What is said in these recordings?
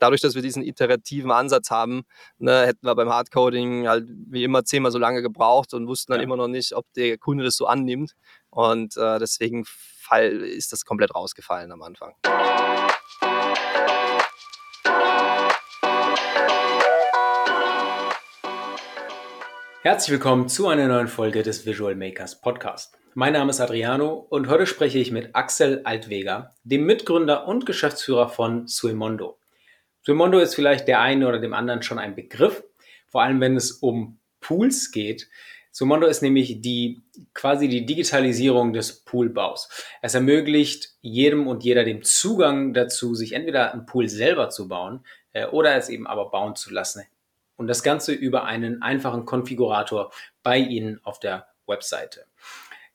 dadurch, dass wir diesen iterativen Ansatz haben, ne, hätten wir beim Hardcoding halt wie immer zehnmal so lange gebraucht und wussten dann ja. immer noch nicht, ob der Kunde das so annimmt. Und äh, deswegen fall, ist das komplett rausgefallen am Anfang. Herzlich willkommen zu einer neuen Folge des Visual Makers Podcast. Mein Name ist Adriano und heute spreche ich mit Axel Altweger, dem Mitgründer und Geschäftsführer von Suemondo. Suemondo ist vielleicht der einen oder dem anderen schon ein Begriff, vor allem wenn es um Pools geht. Suemondo ist nämlich die quasi die Digitalisierung des Poolbaus. Es ermöglicht jedem und jeder den Zugang dazu, sich entweder einen Pool selber zu bauen äh, oder es eben aber bauen zu lassen und das Ganze über einen einfachen Konfigurator bei Ihnen auf der Webseite.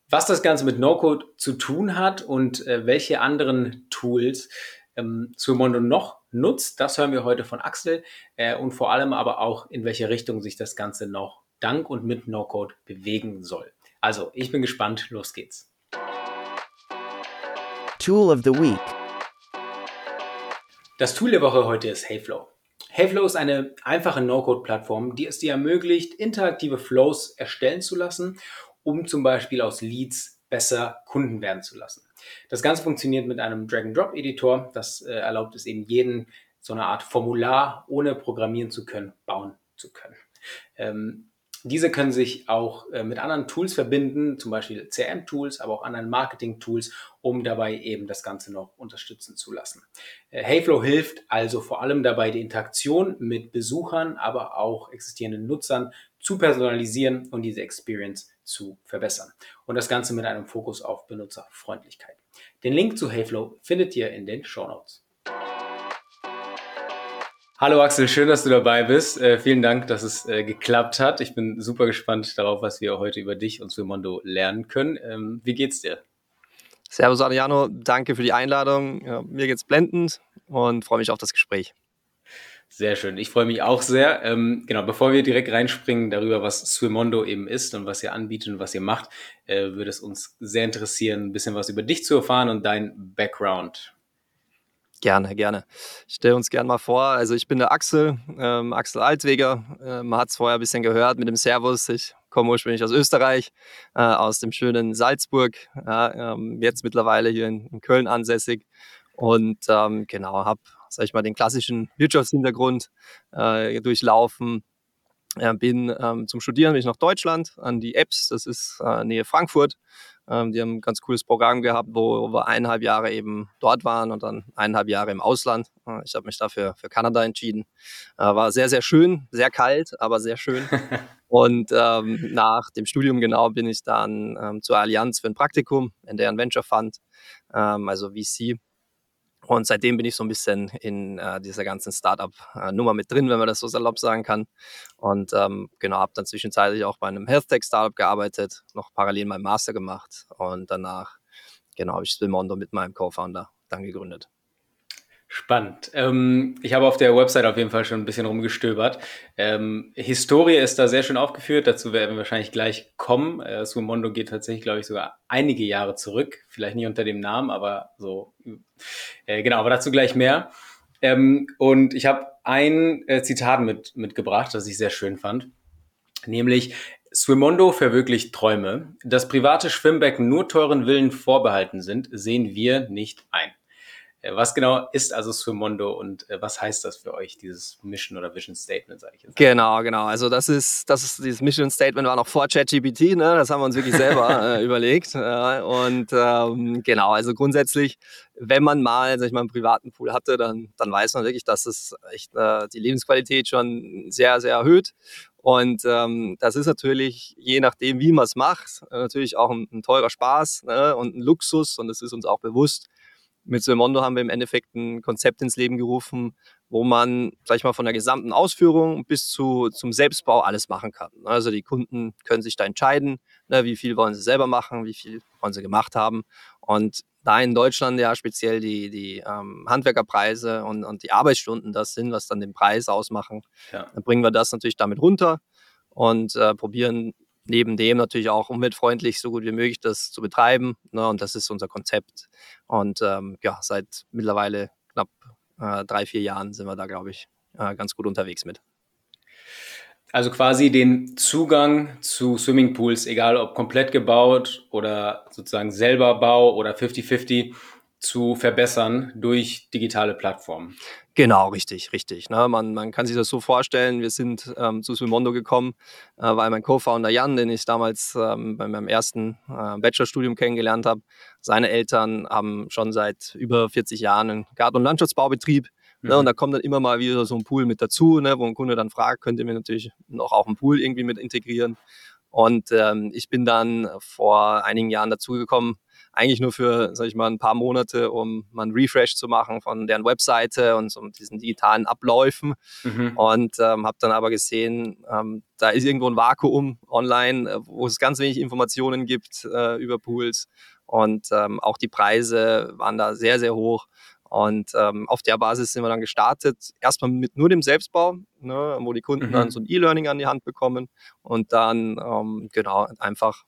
Was das Ganze mit No-Code zu tun hat und äh, welche anderen Tools ähm, Sumondo noch nutzt, das hören wir heute von Axel äh, und vor allem aber auch, in welche Richtung sich das Ganze noch dank und mit No-Code bewegen soll. Also, ich bin gespannt, los geht's. Tool of the Week. Das Tool der Woche heute ist Heyflow. Heyflow ist eine einfache No-Code-Plattform, die es dir ermöglicht, interaktive Flows erstellen zu lassen, um zum Beispiel aus Leads besser Kunden werden zu lassen. Das Ganze funktioniert mit einem Drag-and-Drop-Editor. Das äh, erlaubt es eben jeden, so eine Art Formular, ohne programmieren zu können, bauen zu können. Ähm, diese können sich auch äh, mit anderen Tools verbinden, zum Beispiel CRM-Tools, aber auch anderen Marketing-Tools, um dabei eben das Ganze noch unterstützen zu lassen. Äh, Heyflow hilft also vor allem dabei, die Interaktion mit Besuchern, aber auch existierenden Nutzern zu personalisieren und diese Experience zu verbessern. Und das Ganze mit einem Fokus auf Benutzerfreundlichkeit. Den Link zu Heyflow findet ihr in den Show Notes. Hallo Axel, schön, dass du dabei bist. Äh, vielen Dank, dass es äh, geklappt hat. Ich bin super gespannt darauf, was wir heute über dich und Sumondo lernen können. Ähm, wie geht's dir? Servus Adriano, danke für die Einladung. Ja, mir geht's blendend und freue mich auf das Gespräch. Sehr schön. Ich freue mich auch sehr. Ähm, genau, bevor wir direkt reinspringen darüber, was Swimondo eben ist und was ihr anbietet und was ihr macht, äh, würde es uns sehr interessieren, ein bisschen was über dich zu erfahren und dein Background. Gerne, gerne. Ich stelle uns gerne mal vor. Also ich bin der Axel, ähm, Axel Altweger. Äh, man hat es vorher ein bisschen gehört mit dem Servus. Ich komme ursprünglich aus Österreich, äh, aus dem schönen Salzburg. Ja, ähm, jetzt mittlerweile hier in, in Köln ansässig. Und ähm, genau, habe, sag ich mal, den klassischen Wirtschaftshintergrund äh, durchlaufen. bin ähm, zum Studieren bin ich nach Deutschland an die Apps, das ist äh, Nähe Frankfurt ähm, die haben ein ganz cooles Programm gehabt, wo wir eineinhalb Jahre eben dort waren und dann eineinhalb Jahre im Ausland. Äh, ich habe mich dafür für Kanada entschieden. Äh, war sehr, sehr schön, sehr kalt, aber sehr schön. und ähm, nach dem Studium genau bin ich dann ähm, zur Allianz für ein Praktikum in deren Venture Fund, ähm, also VC und seitdem bin ich so ein bisschen in äh, dieser ganzen Startup-Nummer mit drin, wenn man das so salopp sagen kann. Und ähm, genau, habe dann zwischenzeitlich auch bei einem Health-Tech-Startup gearbeitet, noch parallel meinen Master gemacht und danach, genau, habe ich Spillmondo mit meinem Co-Founder dann gegründet. Spannend. Ähm, ich habe auf der Website auf jeden Fall schon ein bisschen rumgestöbert. Ähm, Historie ist da sehr schön aufgeführt. Dazu werden wir wahrscheinlich gleich kommen. Äh, Sumondo geht tatsächlich, glaube ich, sogar einige Jahre zurück. Vielleicht nicht unter dem Namen, aber so. Äh, genau, aber dazu gleich mehr. Ähm, und ich habe ein äh, Zitat mit, mitgebracht, das ich sehr schön fand. Nämlich, Swimondo verwirklicht Träume. Dass private Schwimmbecken nur teuren Villen vorbehalten sind, sehen wir nicht ein. Äh, was genau ist also Swimondo und äh, was heißt das für euch, dieses Mission oder Vision Statement, sage ich jetzt? Genau, genau. Also das ist, das ist dieses Mission Statement war noch vor ChatGPT, ne? Das haben wir uns wirklich selber äh, überlegt. Äh, und ähm, genau, also grundsätzlich, wenn man mal, sag ich mal, einen privaten Pool hatte, dann, dann weiß man wirklich, dass es echt äh, die Lebensqualität schon sehr, sehr erhöht. Und ähm, das ist natürlich, je nachdem, wie man es macht, natürlich auch ein, ein teurer Spaß ne? und ein Luxus. Und das ist uns auch bewusst mit Selmondo haben wir im Endeffekt ein Konzept ins Leben gerufen, wo man, sag ich mal, von der gesamten Ausführung bis zu, zum Selbstbau alles machen kann. Also die Kunden können sich da entscheiden, ne, wie viel wollen sie selber machen, wie viel wollen sie gemacht haben. Und da in Deutschland ja speziell die, die ähm, Handwerkerpreise und, und die Arbeitsstunden das sind, was dann den Preis ausmachen, ja. dann bringen wir das natürlich damit runter und äh, probieren neben dem natürlich auch umweltfreundlich so gut wie möglich das zu betreiben. Ne? Und das ist unser Konzept. Und ähm, ja, seit mittlerweile knapp äh, drei, vier Jahren sind wir da, glaube ich, äh, ganz gut unterwegs mit. Also quasi den Zugang zu Swimmingpools, egal ob komplett gebaut oder sozusagen selber Bau oder 50-50, zu verbessern durch digitale Plattformen. Genau, richtig, richtig. Ne? Man, man kann sich das so vorstellen, wir sind ähm, zu Swimondo gekommen, äh, weil mein Co-Founder Jan, den ich damals ähm, bei meinem ersten äh, Bachelorstudium kennengelernt habe, seine Eltern haben schon seit über 40 Jahren einen Garten- und Landschaftsbaubetrieb. Mhm. Ne? Und da kommt dann immer mal wieder so ein Pool mit dazu, ne? wo ein Kunde dann fragt, könnt ihr mir natürlich noch auch einen Pool irgendwie mit integrieren. Und ähm, ich bin dann vor einigen Jahren dazugekommen, eigentlich nur für, sag ich mal, ein paar Monate, um mal einen Refresh zu machen von deren Webseite und so diesen digitalen Abläufen. Mhm. Und ähm, habe dann aber gesehen, ähm, da ist irgendwo ein Vakuum online, äh, wo es ganz wenig Informationen gibt äh, über Pools. Und ähm, auch die Preise waren da sehr, sehr hoch. Und ähm, auf der Basis sind wir dann gestartet. Erstmal mit nur dem Selbstbau, ne, wo die Kunden mhm. dann so ein E-Learning an die Hand bekommen und dann ähm, genau einfach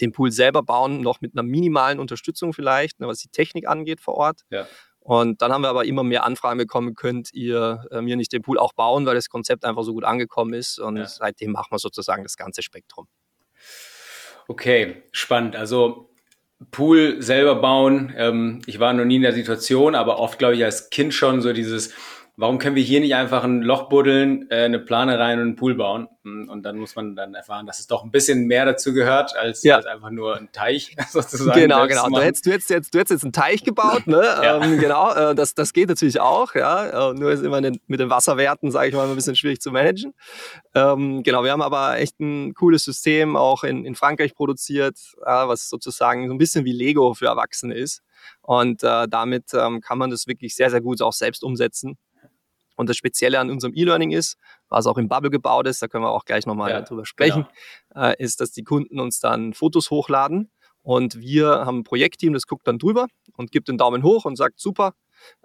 den Pool selber bauen, noch mit einer minimalen Unterstützung vielleicht, ne, was die Technik angeht vor Ort. Ja. Und dann haben wir aber immer mehr Anfragen bekommen, könnt ihr äh, mir nicht den Pool auch bauen, weil das Konzept einfach so gut angekommen ist. Und ja. seitdem machen wir sozusagen das ganze Spektrum. Okay, spannend. Also Pool selber bauen. Ähm, ich war noch nie in der Situation, aber oft glaube ich als Kind schon so dieses, warum können wir hier nicht einfach ein Loch buddeln, äh, eine Plane rein und einen Pool bauen? Hm, und dann muss man dann erfahren, dass es doch ein bisschen mehr dazu gehört, als, ja. als einfach nur ein Teich sozusagen. Genau, genau. Du hättest, du, hättest jetzt, du hättest jetzt einen Teich gebaut, ne? ja. ähm, genau, äh, das, das geht natürlich auch, ja. Äh, nur ist immer den, mit den Wasserwerten, sage ich mal, ein bisschen schwierig zu managen. Ähm, genau, wir haben aber echt ein cooles System auch in, in Frankreich produziert, äh, was sozusagen so ein bisschen wie Lego für Erwachsene ist. Und äh, damit ähm, kann man das wirklich sehr, sehr gut auch selbst umsetzen. Und das Spezielle an unserem E-Learning ist, was auch im Bubble gebaut ist, da können wir auch gleich nochmal ja, drüber sprechen, genau. äh, ist, dass die Kunden uns dann Fotos hochladen und wir haben ein Projektteam, das guckt dann drüber und gibt den Daumen hoch und sagt, super,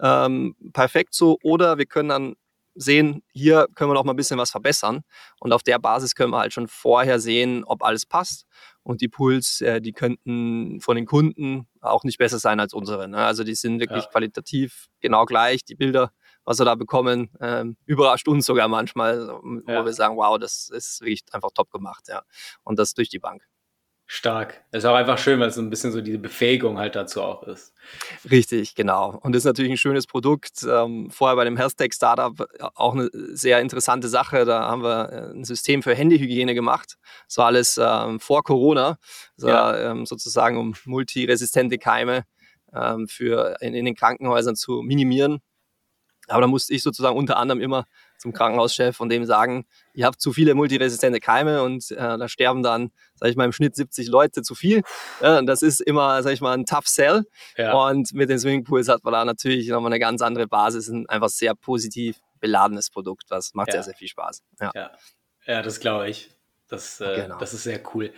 ähm, perfekt so. Oder wir können dann sehen, hier können wir noch mal ein bisschen was verbessern. Und auf der Basis können wir halt schon vorher sehen, ob alles passt. Und die Pools, äh, die könnten von den Kunden auch nicht besser sein als unsere. Ne? Also die sind wirklich ja. qualitativ genau gleich. Die Bilder was wir da bekommen, ähm, überrascht uns sogar manchmal, wo ja. wir sagen, wow, das ist wirklich einfach top gemacht, ja. Und das durch die Bank. Stark. Ist auch einfach schön, weil es so ein bisschen so diese Befähigung halt dazu auch ist. Richtig, genau. Und das ist natürlich ein schönes Produkt. Ähm, vorher bei dem Health-Tech Startup äh, auch eine sehr interessante Sache. Da haben wir äh, ein System für Handyhygiene gemacht. Das war alles ähm, vor Corona. Das ja. war ähm, sozusagen, um multiresistente Keime ähm, für in, in den Krankenhäusern zu minimieren. Aber da musste ich sozusagen unter anderem immer zum Krankenhauschef und dem sagen, ihr habt zu viele multiresistente Keime und äh, da sterben dann, sage ich mal, im Schnitt 70 Leute zu viel. Ja, das ist immer, sage ich mal, ein Tough Sell. Ja. Und mit den Swimmingpools hat man da natürlich nochmal eine ganz andere Basis, ein einfach sehr positiv beladenes Produkt, was macht ja. sehr, sehr viel Spaß. Ja, ja. ja das glaube ich. Das, äh, genau. das ist sehr cool.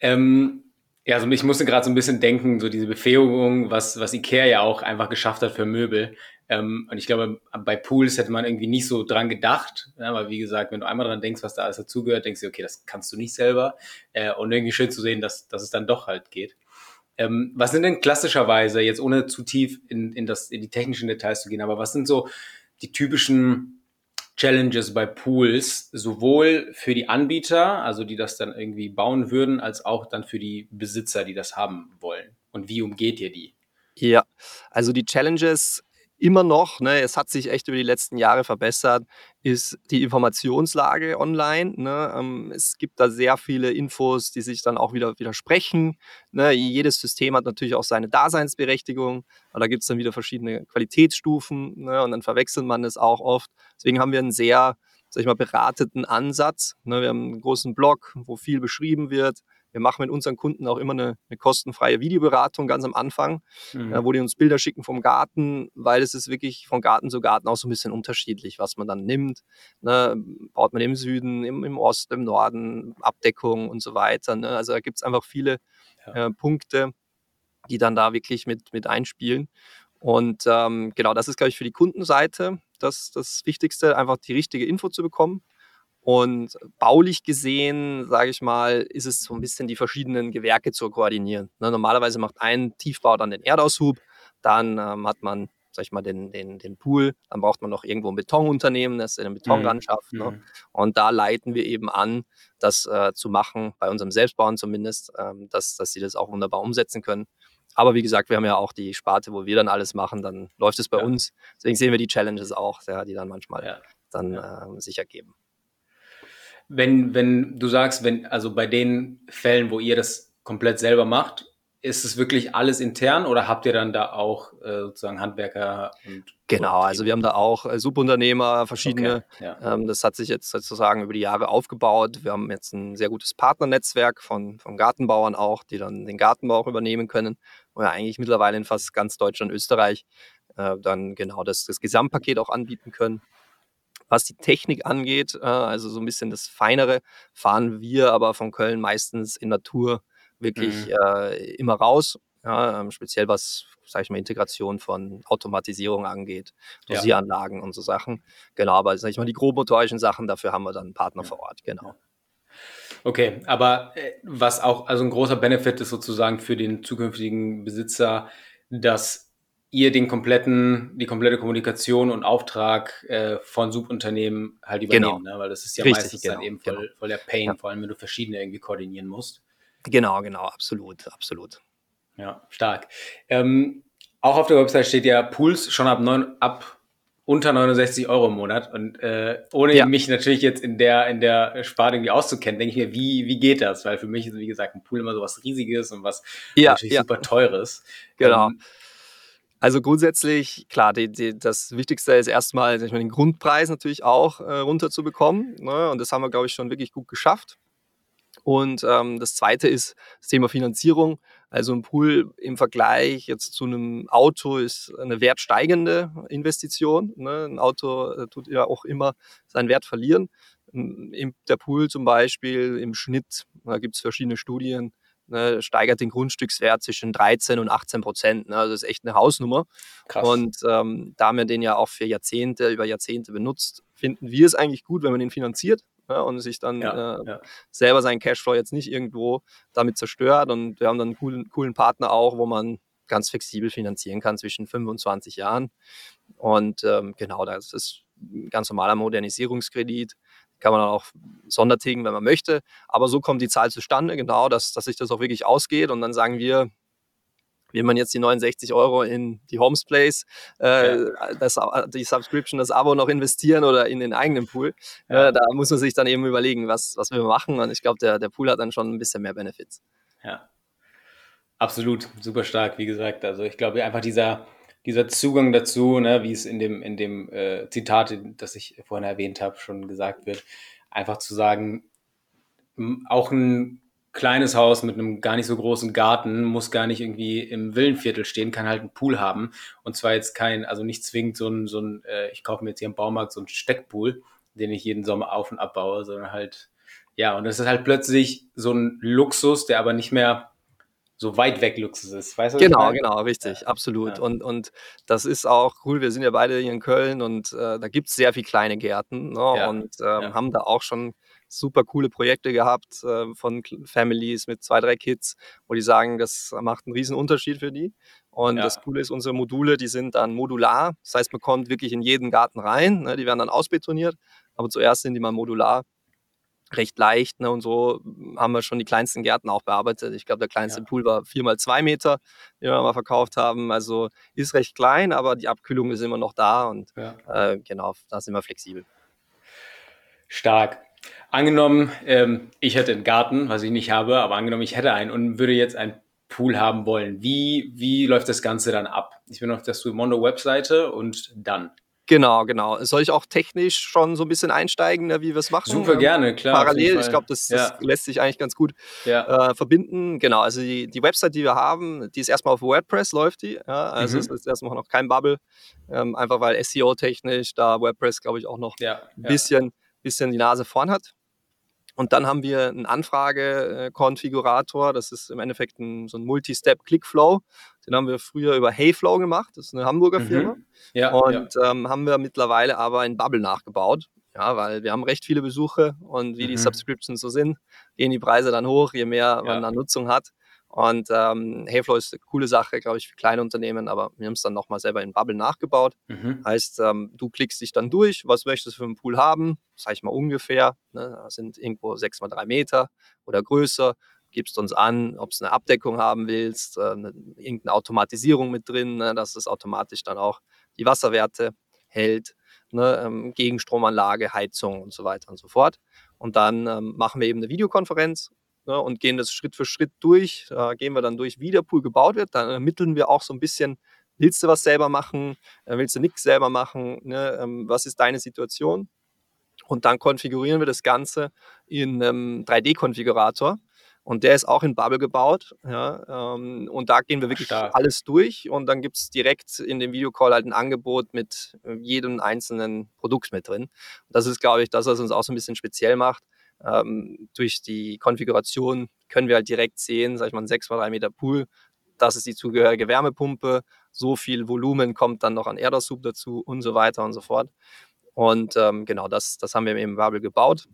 Ähm, ja, also ich musste gerade so ein bisschen denken, so diese Befähigung, was, was Ikea ja auch einfach geschafft hat für Möbel. Ähm, und ich glaube, bei Pools hätte man irgendwie nicht so dran gedacht. Ja, weil wie gesagt, wenn du einmal dran denkst, was da alles dazugehört, denkst du, okay, das kannst du nicht selber. Äh, und irgendwie schön zu sehen, dass, dass es dann doch halt geht. Ähm, was sind denn klassischerweise, jetzt ohne zu tief in, in, das, in die technischen Details zu gehen, aber was sind so die typischen Challenges bei Pools, sowohl für die Anbieter, also die das dann irgendwie bauen würden, als auch dann für die Besitzer, die das haben wollen? Und wie umgeht ihr die? Ja, also die Challenges immer noch, ne, es hat sich echt über die letzten Jahre verbessert, ist die Informationslage online. Ne? Ähm, es gibt da sehr viele Infos, die sich dann auch wieder widersprechen. Ne? Jedes System hat natürlich auch seine Daseinsberechtigung, aber da gibt es dann wieder verschiedene Qualitätsstufen ne? und dann verwechselt man es auch oft. Deswegen haben wir einen sehr, sag ich mal, berateten Ansatz. Ne? Wir haben einen großen Blog, wo viel beschrieben wird wir machen mit unseren Kunden auch immer eine, eine kostenfreie Videoberatung ganz am Anfang, mhm. äh, wo die uns Bilder schicken vom Garten, weil es ist wirklich von Garten zu Garten auch so ein bisschen unterschiedlich, was man dann nimmt. Ne? Baut man im Süden, im, im Osten, im Norden, Abdeckung und so weiter. Ne? Also da gibt es einfach viele ja. äh, Punkte, die dann da wirklich mit, mit einspielen. Und ähm, genau, das ist, glaube ich, für die Kundenseite das, das Wichtigste, einfach die richtige Info zu bekommen. Und baulich gesehen, sage ich mal, ist es so ein bisschen die verschiedenen Gewerke zu koordinieren. Ne, normalerweise macht ein Tiefbau dann den Erdaushub, dann ähm, hat man sag ich mal, den, den, den Pool. Dann braucht man noch irgendwo ein Betonunternehmen, das einer Betonlandschaft. Mhm. Ne? Und da leiten wir eben an, das äh, zu machen, bei unserem Selbstbauen zumindest, ähm, dass, dass sie das auch wunderbar umsetzen können. Aber wie gesagt, wir haben ja auch die Sparte, wo wir dann alles machen, dann läuft es bei ja. uns. Deswegen sehen wir die Challenges auch, ja, die dann manchmal ja. dann. Äh, sich ergeben. Wenn, wenn du sagst, wenn, also bei den Fällen, wo ihr das komplett selber macht, ist es wirklich alles intern oder habt ihr dann da auch äh, sozusagen Handwerker? Und genau, also wir haben da auch äh, Subunternehmer, verschiedene. Okay, ja. ähm, das hat sich jetzt sozusagen über die Jahre aufgebaut. Wir haben jetzt ein sehr gutes Partnernetzwerk von, von Gartenbauern auch, die dann den Gartenbau auch übernehmen können. Wo wir eigentlich mittlerweile in fast ganz Deutschland, Österreich äh, dann genau das, das Gesamtpaket auch anbieten können. Was die Technik angeht, äh, also so ein bisschen das Feinere, fahren wir aber von Köln meistens in Natur wirklich mhm. äh, immer raus. Ja, ähm, speziell was, sage ich mal, Integration von Automatisierung angeht, Dosieranlagen ja. und so Sachen. Genau, aber sage ich mal, die grobmotorischen Sachen, dafür haben wir dann einen Partner ja. vor Ort, genau. Okay, aber äh, was auch, also ein großer Benefit ist sozusagen für den zukünftigen Besitzer, dass ihr den kompletten, die komplette Kommunikation und Auftrag äh, von Subunternehmen halt übernehmen, genau. ne? weil das ist ja Richtig, meistens genau. dann eben voll, genau. voll der Pain, ja. vor allem wenn du verschiedene irgendwie koordinieren musst. Genau, genau, absolut, absolut. Ja, stark. Ähm, auch auf der Website steht ja Pools schon ab, neun, ab unter 69 Euro im Monat. Und äh, ohne ja. mich natürlich jetzt in der, in der Sparte irgendwie auszukennen, denke ich mir, wie, wie geht das? Weil für mich ist, wie gesagt, ein Pool immer so was Riesiges und was ja, natürlich ja. super teures. Genau. Ähm, also grundsätzlich, klar, die, die, das Wichtigste ist erstmal den Grundpreis natürlich auch äh, runterzubekommen. Ne? Und das haben wir, glaube ich, schon wirklich gut geschafft. Und ähm, das zweite ist das Thema Finanzierung. Also ein Pool im Vergleich jetzt zu einem Auto ist eine wertsteigende Investition. Ne? Ein Auto äh, tut ja auch immer seinen Wert verlieren. Der Pool zum Beispiel im Schnitt, da gibt es verschiedene Studien, ne, steigert den Grundstückswert zwischen 13 und 18 Prozent. Ne? Also das ist echt eine Hausnummer. Krass. Und ähm, da man den ja auch für Jahrzehnte, über Jahrzehnte benutzt, finden wir es eigentlich gut, wenn man den finanziert ja, und sich dann ja, äh, ja. selber seinen Cashflow jetzt nicht irgendwo damit zerstört. Und wir haben dann einen coolen, coolen Partner auch, wo man ganz flexibel finanzieren kann zwischen 25 Jahren. Und ähm, genau, das ist ein ganz normaler Modernisierungskredit. Kann man dann auch sondertilgen, wenn man möchte. Aber so kommt die Zahl zustande, genau, dass, dass sich das auch wirklich ausgeht. Und dann sagen wir, will man jetzt die 69 Euro in die Homes Place, äh, ja. das, die Subscription, das Abo noch investieren oder in den eigenen Pool. Ja. Äh, da muss man sich dann eben überlegen, was, was wir machen. Und ich glaube, der, der Pool hat dann schon ein bisschen mehr Benefits. Ja, absolut, super stark, wie gesagt. Also ich glaube einfach dieser, dieser Zugang dazu, ne, wie es in dem, in dem äh, Zitat, das ich vorhin erwähnt habe, schon gesagt wird, einfach zu sagen, auch ein kleines Haus mit einem gar nicht so großen Garten, muss gar nicht irgendwie im Villenviertel stehen, kann halt einen Pool haben. Und zwar jetzt kein, also nicht zwingend so ein, so ein äh, ich kaufe mir jetzt hier im Baumarkt so einen Steckpool, den ich jeden Sommer auf und abbaue, sondern halt, ja, und das ist halt plötzlich so ein Luxus, der aber nicht mehr so weit weg Luxus ist. Weißt du, genau, genau, richtig, ja. absolut. Ja. Und, und das ist auch cool. Wir sind ja beide hier in Köln und äh, da gibt es sehr viele kleine Gärten ne? ja. und ähm, haben da auch schon super coole Projekte gehabt äh, von Families mit zwei, drei Kids, wo die sagen, das macht einen riesen Unterschied für die. Und ja. das Coole ist, unsere Module, die sind dann modular. Das heißt, man kommt wirklich in jeden Garten rein. Ne? Die werden dann ausbetoniert. Aber zuerst sind die mal modular recht leicht. Ne? Und so haben wir schon die kleinsten Gärten auch bearbeitet. Ich glaube, der kleinste ja. Pool war vier mal zwei Meter, den wir mal verkauft haben. Also ist recht klein, aber die Abkühlung ist immer noch da und ja. äh, genau, da sind wir flexibel. Stark. Angenommen, ähm, ich hätte einen Garten, was ich nicht habe, aber angenommen, ich hätte einen und würde jetzt einen Pool haben wollen. Wie, wie läuft das Ganze dann ab? Ich bin auf der Suimondo-Webseite und dann. Genau, genau. Soll ich auch technisch schon so ein bisschen einsteigen, ne, wie wir es machen? Super gerne, klar. Parallel, ich glaube, das, das ja. lässt sich eigentlich ganz gut ja. äh, verbinden. Genau, also die, die Website, die wir haben, die ist erstmal auf WordPress, läuft die. Ja? Also mhm. es ist erstmal noch kein Bubble, ähm, einfach weil SEO-technisch da WordPress, glaube ich, auch noch ein bisschen, bisschen die Nase vorn hat. Und dann haben wir einen Anfrage-Konfigurator. Das ist im Endeffekt ein, so ein Multi-Step-Clickflow. Den haben wir früher über Heyflow gemacht. Das ist eine Hamburger mhm. Firma. Ja, und ja. Ähm, haben wir mittlerweile aber in Bubble nachgebaut. Ja, weil wir haben recht viele Besuche und wie mhm. die Subscriptions so sind, gehen die Preise dann hoch, je mehr man an Nutzung hat. Und ähm, Hayflow ist eine coole Sache, glaube ich, für kleine Unternehmen, aber wir haben es dann nochmal selber in Bubble nachgebaut. Mhm. Heißt, ähm, du klickst dich dann durch, was möchtest du für einen Pool haben, sag ich mal ungefähr, ne? das sind irgendwo 6 mal 3 Meter oder größer, gibst uns an, ob es eine Abdeckung haben willst, äh, eine, irgendeine Automatisierung mit drin, ne? dass es automatisch dann auch die Wasserwerte hält, ne? ähm, Gegenstromanlage, Heizung und so weiter und so fort. Und dann ähm, machen wir eben eine Videokonferenz ne, und gehen das Schritt für Schritt durch. Da gehen wir dann durch, wie der Pool gebaut wird. Dann ermitteln wir auch so ein bisschen, willst du was selber machen, äh, willst du nichts selber machen, ne, ähm, was ist deine Situation? Und dann konfigurieren wir das Ganze in einem 3D-Konfigurator. Und der ist auch in Bubble gebaut. Ja, ähm, und da gehen wir wirklich Stark. alles durch. Und dann gibt es direkt in dem Videocall halt ein Angebot mit äh, jedem einzelnen Produkt mit drin. Und das ist, glaube ich, das, was uns auch so ein bisschen speziell macht. Ähm, durch die Konfiguration können wir halt direkt sehen, sag ich mal, ein 6 x 3 Meter Pool, das ist die zugehörige Wärmepumpe, so viel Volumen kommt dann noch an Erdersub dazu und so weiter und so fort. Und ähm, genau, das, das haben wir im Wabel gebaut.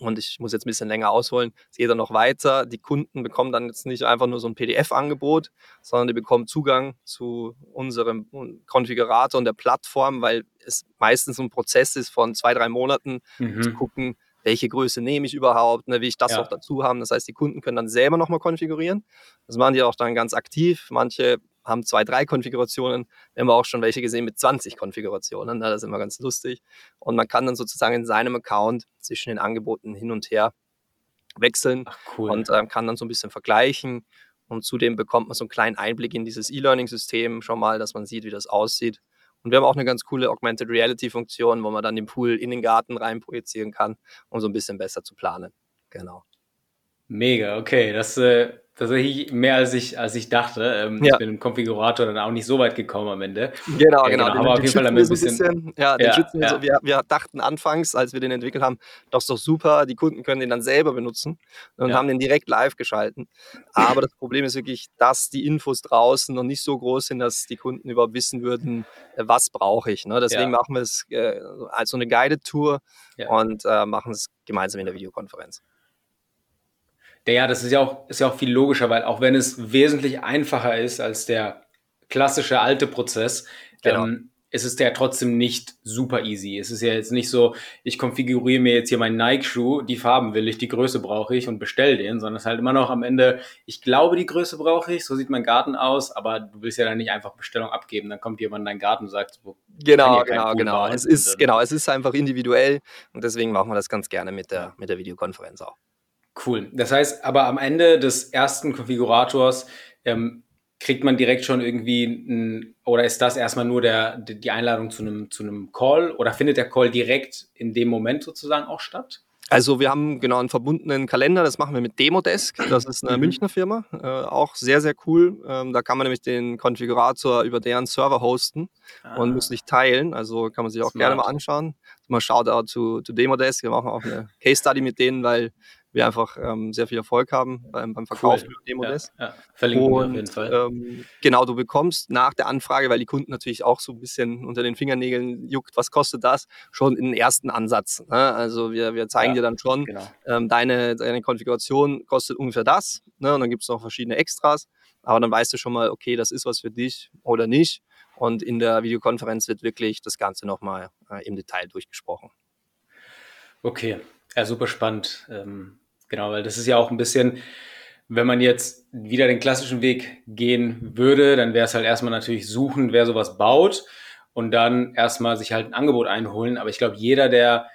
Und ich muss jetzt ein bisschen länger ausholen. Es geht dann noch weiter. Die Kunden bekommen dann jetzt nicht einfach nur so ein PDF-Angebot, sondern die bekommen Zugang zu unserem Konfigurator und der Plattform, weil es meistens ein Prozess ist von zwei, drei Monaten, mhm. zu gucken, welche Größe nehme ich überhaupt, ne, will ich das ja. noch dazu haben. Das heißt, die Kunden können dann selber nochmal konfigurieren. Das machen die auch dann ganz aktiv. Manche haben zwei, drei Konfigurationen. Wir haben auch schon welche gesehen mit 20 Konfigurationen. Ne, das ist immer ganz lustig. Und man kann dann sozusagen in seinem Account zwischen den Angeboten hin und her wechseln Ach, cool. und äh, kann dann so ein bisschen vergleichen. Und zudem bekommt man so einen kleinen Einblick in dieses E-Learning-System schon mal, dass man sieht, wie das aussieht. Und wir haben auch eine ganz coole Augmented Reality-Funktion, wo man dann den Pool in den Garten rein projizieren kann, um so ein bisschen besser zu planen. Genau. Mega, okay. Das äh, tatsächlich mehr als ich, als ich dachte. Ähm, ja. Ich bin im Konfigurator dann auch nicht so weit gekommen am Ende. Genau, ja, genau. genau. Aber auf jeden Fall ein bisschen. bisschen ja, den ja, schützen wir, so, wir, wir, dachten anfangs, als wir den entwickelt haben, das ist doch super, die Kunden können den dann selber benutzen und haben den direkt live geschalten. Aber das Problem ist wirklich, dass die Infos draußen noch nicht so groß sind, dass die Kunden überhaupt wissen würden, äh, was brauche ich. Ne? Deswegen machen wir es äh, als so eine Guided Tour und äh, machen es gemeinsam in der Videokonferenz. Ja, das ist ja auch, ist ja auch viel logischer, weil auch wenn es wesentlich einfacher ist als der klassische alte Prozess, genau. ähm, ist es ja trotzdem nicht super easy. Es ist ja jetzt nicht so, ich konfiguriere mir jetzt hier meinen Nike-Schuh, die Farben will ich, die Größe brauche ich und bestell den, sondern es ist halt immer noch am Ende, ich glaube, die Größe brauche ich, so sieht mein Garten aus, aber du willst ja dann nicht einfach Bestellung abgeben, dann kommt jemand in deinen Garten und sagt, so, genau, genau, genau. Es ist, genau, es ist einfach individuell und deswegen machen wir das ganz gerne mit der, mit der Videokonferenz auch. Cool. Das heißt, aber am Ende des ersten Konfigurators ähm, kriegt man direkt schon irgendwie ein, oder ist das erstmal nur der, die Einladung zu einem, zu einem Call oder findet der Call direkt in dem Moment sozusagen auch statt? Also wir haben genau einen verbundenen Kalender, das machen wir mit Demodesk, das ist eine mhm. Münchner Firma, äh, auch sehr, sehr cool. Ähm, da kann man nämlich den Konfigurator über deren Server hosten ah. und muss nicht teilen, also kann man sich auch Smart. gerne mal anschauen. Mal Shoutout zu, zu Demodesk, wir machen auch eine Case Study mit denen, weil wir einfach ähm, sehr viel Erfolg haben beim, beim Verkauf cool. Demo-Desk. Ja, ja. Verlinken wir auf jeden Fall. Ähm, genau, du bekommst nach der Anfrage, weil die Kunden natürlich auch so ein bisschen unter den Fingernägeln juckt, was kostet das, schon in den ersten Ansatz. Ne? Also wir, wir zeigen ja, dir dann schon, genau. ähm, deine, deine Konfiguration kostet ungefähr das ne? und dann gibt es noch verschiedene Extras, aber dann weißt du schon mal, okay, das ist was für dich oder nicht. Und in der Videokonferenz wird wirklich das Ganze nochmal äh, im Detail durchgesprochen. Okay, ja, super spannend. Ähm, genau, weil das ist ja auch ein bisschen, wenn man jetzt wieder den klassischen Weg gehen würde, dann wäre es halt erstmal natürlich suchen, wer sowas baut und dann erstmal sich halt ein Angebot einholen. Aber ich glaube, jeder, der,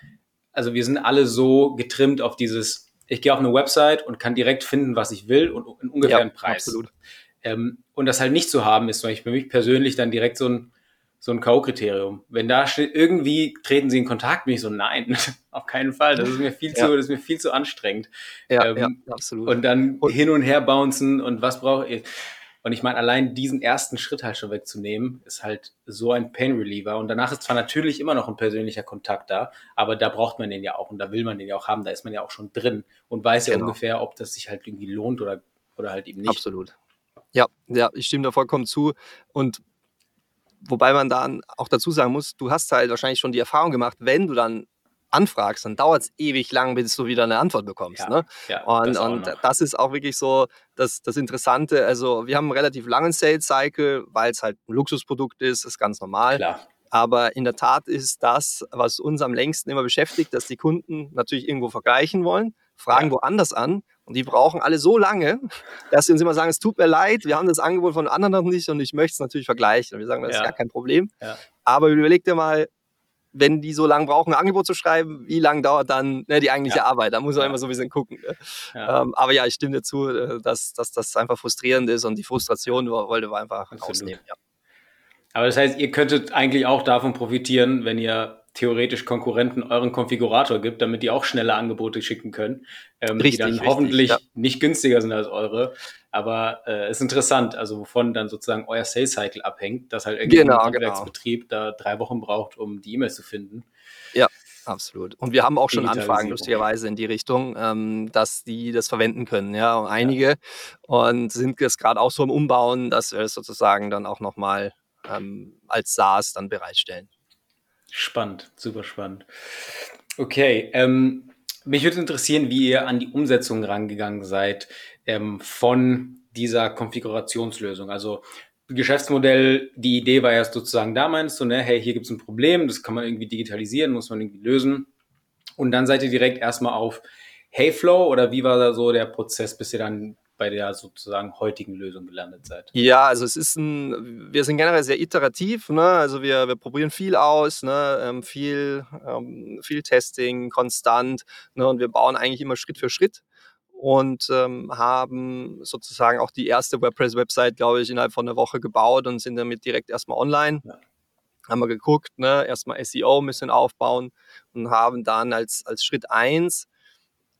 also wir sind alle so getrimmt auf dieses, ich gehe auf eine Website und kann direkt finden, was ich will und in ungefähr einen Preis. Absolut. Ähm, und das halt nicht zu haben, ist für mich persönlich dann direkt so ein, so ein K.O.-Kriterium. Wenn da steht, irgendwie treten sie in Kontakt, bin ich so, nein, auf keinen Fall. Das ist mir viel ja. zu, das ist mir viel zu anstrengend. Ja, ähm, ja absolut. Und dann und, hin und her bouncen und was brauche ich. Und ich meine, allein diesen ersten Schritt halt schon wegzunehmen, ist halt so ein Pain Reliever. Und danach ist zwar natürlich immer noch ein persönlicher Kontakt da, aber da braucht man den ja auch und da will man den ja auch haben. Da ist man ja auch schon drin und weiß genau. ja ungefähr, ob das sich halt irgendwie lohnt oder, oder halt eben nicht. Absolut. Ja, ja, ich stimme da vollkommen zu. Und wobei man dann auch dazu sagen muss, du hast halt wahrscheinlich schon die Erfahrung gemacht, wenn du dann anfragst, dann dauert es ewig lang, bis du wieder eine Antwort bekommst. Ja, ne? ja, und das und das ist auch wirklich so das, das Interessante. Also wir haben einen relativ langen Sales Cycle, weil es halt ein Luxusprodukt ist, ist ganz normal. Klar. Aber in der Tat ist das, was uns am längsten immer beschäftigt, dass die Kunden natürlich irgendwo vergleichen wollen, fragen Ja. woanders an und die brauchen alle so lange, dass sie uns immer sagen, es tut mir leid, wir haben das Angebot von anderen noch nicht und ich möchte es natürlich vergleichen. Und wir sagen, das Ja. ist gar kein Problem. Ja. Aber überleg dir mal, wenn die so lange brauchen, ein Angebot zu schreiben, wie lange dauert dann ne, die eigentliche Ja. Arbeit? Da muss man Ja. immer so ein bisschen gucken. Ne? Ja. Ähm, aber ja, ich stimme dir zu, äh, dass, dass das einfach frustrierend ist und die Frustration wo- wollte wir einfach Absolut. rausnehmen. Ja. Aber das heißt, ihr könntet eigentlich auch davon profitieren, wenn ihr theoretisch Konkurrenten euren Konfigurator gibt, damit die auch schnelle Angebote schicken können, ähm, die Richtig, dann richtig, hoffentlich ja. nicht günstiger sind als eure. Aber äh, ist interessant, also wovon dann sozusagen euer Sales Cycle abhängt, dass halt irgendwie Genau, ein genau. Handwerksbetrieb da drei Wochen braucht, um die E-Mails zu finden. Absolut. Und wir haben auch schon Anfragen, lustigerweise, in die Richtung, ähm, dass die das verwenden können, ja, und einige. Und sind jetzt gerade auch so im Umbauen, dass wir es sozusagen dann auch nochmal ähm, als SaaS dann bereitstellen. Spannend, super spannend. Okay, ähm, mich würde interessieren, wie ihr an die Umsetzung rangegangen seid ähm, von dieser Konfigurationslösung. Also Geschäftsmodell, die Idee war ja sozusagen da, meinst du, ne, hey, hier gibt es ein Problem, das kann man irgendwie digitalisieren, muss man irgendwie lösen. Und dann seid ihr direkt erstmal auf Heyflow oder wie war da so der Prozess, bis ihr dann bei der sozusagen heutigen Lösung gelandet seid? Ja, also es ist ein, wir sind generell sehr iterativ, ne? Also wir, wir probieren viel aus, ne? ähm, viel, ähm, viel Testing, konstant, ne? Und wir bauen eigentlich immer Schritt für Schritt und ähm, haben sozusagen auch die erste WordPress-Website, glaube ich, innerhalb von einer Woche gebaut und sind damit direkt erstmal online. Ja. Haben wir geguckt, ne? erstmal SEO ein bisschen aufbauen und haben dann als, als Schritt eins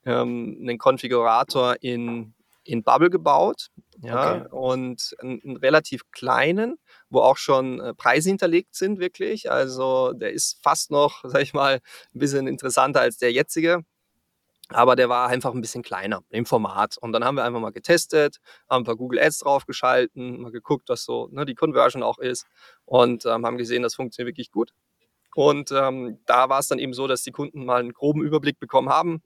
ähm, einen Konfigurator in, in Bubble gebaut. Ja, Okay. und einen, relativ kleinen, wo auch schon äh, Preise hinterlegt sind, wirklich. Also der ist fast noch, sag ich mal, ein bisschen interessanter als der jetzige. Aber der war einfach ein bisschen kleiner im Format. Und dann haben wir einfach mal getestet, haben ein paar Google Ads draufgeschalten, mal geguckt, was so ne, die Conversion auch ist und ähm, haben gesehen, das funktioniert wirklich gut. Und ähm, da war es dann eben so, dass die Kunden mal einen groben Überblick bekommen haben.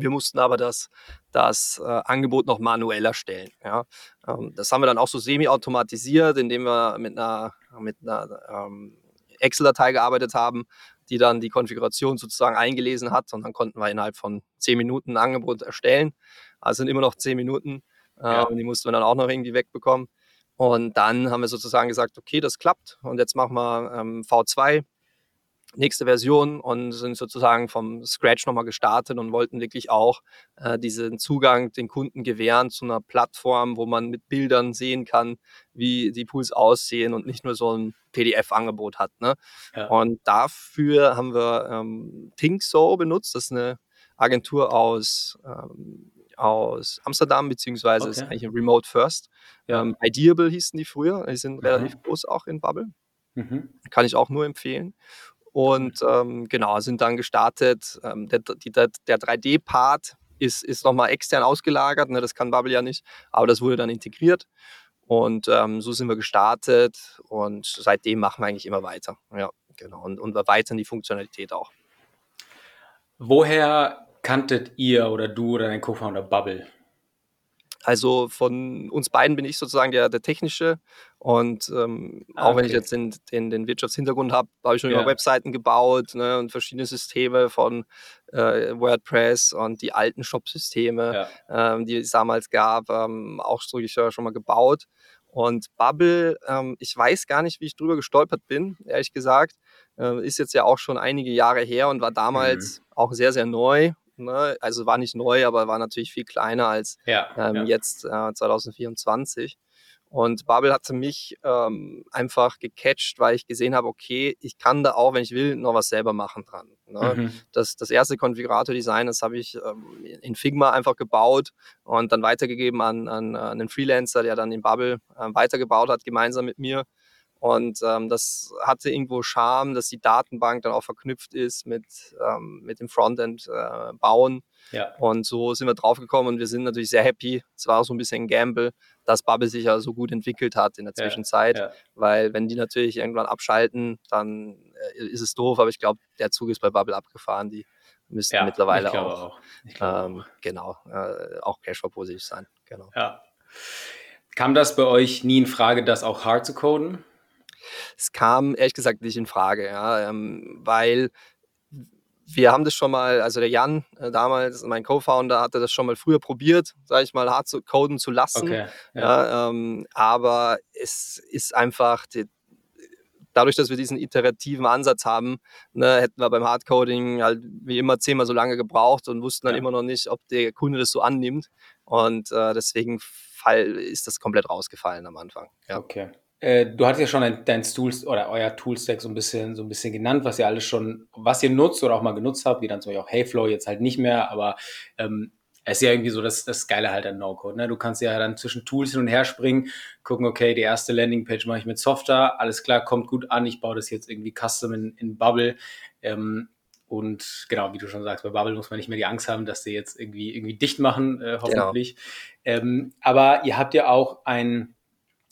Wir mussten aber das, das äh, Angebot noch manuell erstellen. Ja. Ähm, das haben wir dann auch so semi-automatisiert, indem wir mit einer, mit einer ähm, Excel-Datei gearbeitet haben, die dann die Konfiguration sozusagen eingelesen hat. Und dann konnten wir innerhalb von zehn Minuten ein Angebot erstellen. Also sind immer noch zehn Minuten. Äh, Ja. Und die mussten wir dann auch noch irgendwie wegbekommen. Und dann haben wir sozusagen gesagt, okay, das klappt. Und jetzt machen wir ähm, V2 nächste Version und sind sozusagen vom Scratch nochmal gestartet und wollten wirklich auch äh, diesen Zugang den Kunden gewähren zu einer Plattform, wo man mit Bildern sehen kann, wie die Pools aussehen und nicht nur so ein PDF-Angebot hat. Ne? Ja. Und dafür haben wir ähm, ThinkSo benutzt. Das ist eine Agentur aus, ähm, aus Amsterdam, beziehungsweise ist Okay. eigentlich ein Remote First. Ja. Ähm, Ideable hießen die früher. Die sind Mhm. relativ groß auch in Bubble. Mhm. Kann ich auch nur empfehlen. Und ähm, genau, sind dann gestartet. Ähm, der der, der 3D-Part ist, ist nochmal extern ausgelagert. Ne? Das kann Bubble ja nicht. Aber das wurde dann integriert. Und ähm, so sind wir gestartet. Und seitdem machen wir eigentlich immer weiter. Ja, genau. Und, und erweitern die Funktionalität auch. Woher kanntet ihr oder du oder dein Co-Founder Bubble? Also von uns beiden bin ich sozusagen der, der Technische. Und ähm, Ah, auch wenn ich okay. jetzt den, den, den Wirtschaftshintergrund habe, habe ich schon Ja. immer Webseiten gebaut ne, und verschiedene Systeme von äh, WordPress und die alten Shop-Systeme, Ja. ähm, die es damals gab, ähm, auch so ich schon mal gebaut. Und Bubble, ähm, ich weiß gar nicht, wie ich drüber gestolpert bin, ehrlich gesagt. Äh, ist jetzt ja auch schon einige Jahre her und war damals auch sehr, sehr neu. Ne? Also war nicht neu, aber war natürlich viel kleiner als Ja. ähm, ja. jetzt äh, 2024. Und Bubble hatte mich ähm, einfach gecatcht, weil ich gesehen habe, okay, ich kann da auch, wenn ich will, noch was selber machen dran. Ne? Mhm. Das, das erste Konfigurator-Design, das habe ich ähm, in Figma einfach gebaut und dann weitergegeben an, an, an einen Freelancer, der dann in Bubble äh, weitergebaut hat, gemeinsam mit mir. Und ähm, das hatte irgendwo Charme, dass die Datenbank dann auch verknüpft ist mit, ähm, mit dem Frontend äh, bauen. Ja. Und so sind wir draufgekommen und wir sind natürlich sehr happy. Es war auch so ein bisschen ein Gamble, dass Bubble sich ja so gut entwickelt hat in der Ja, Zwischenzeit, ja. weil wenn die natürlich irgendwann abschalten, dann äh, ist es doof, aber ich glaube, der Zug ist bei Bubble abgefahren. Die müssten ja, mittlerweile auch, auch. Ähm, genau, äh, auch Cashflow-positiv sein. Genau. Ja. Kam das bei euch nie in Frage, das auch hard zu coden? Es kam ehrlich gesagt nicht in Frage, ja, ähm, weil wir haben das schon mal, also der Jan äh, damals, mein Co-Founder, hatte das schon mal früher probiert, sage ich mal, hart zu coden zu lassen. Okay, ja. ja ähm, aber es ist einfach, die, dadurch, dass wir diesen iterativen Ansatz haben, ne, hätten wir beim Hardcoding halt wie immer zehnmal so lange gebraucht und wussten dann ja. immer noch nicht, ob der Kunde das so annimmt. Und äh, deswegen Fall ist das komplett rausgefallen am Anfang. Okay. Äh, du hattest ja schon dein, dein Tools oder euer Toolstack so ein bisschen so ein bisschen genannt, was ihr alles schon, was ihr nutzt oder auch mal genutzt habt, wie dann zum Beispiel auch Heyflow jetzt halt nicht mehr, aber ähm, es ist ja irgendwie so das, das Geile halt an No-Code. Ne? Du kannst ja dann zwischen Tools hin und her springen, gucken, okay, die erste Landingpage mache ich mit Software, alles klar, kommt gut an, ich baue das jetzt irgendwie custom in, in Bubble. Ähm, und genau, wie du schon sagst, bei Bubble muss man nicht mehr die Angst haben, dass sie jetzt irgendwie, irgendwie dicht machen, äh, hoffentlich. Genau. Ähm, aber ihr habt ja auch ein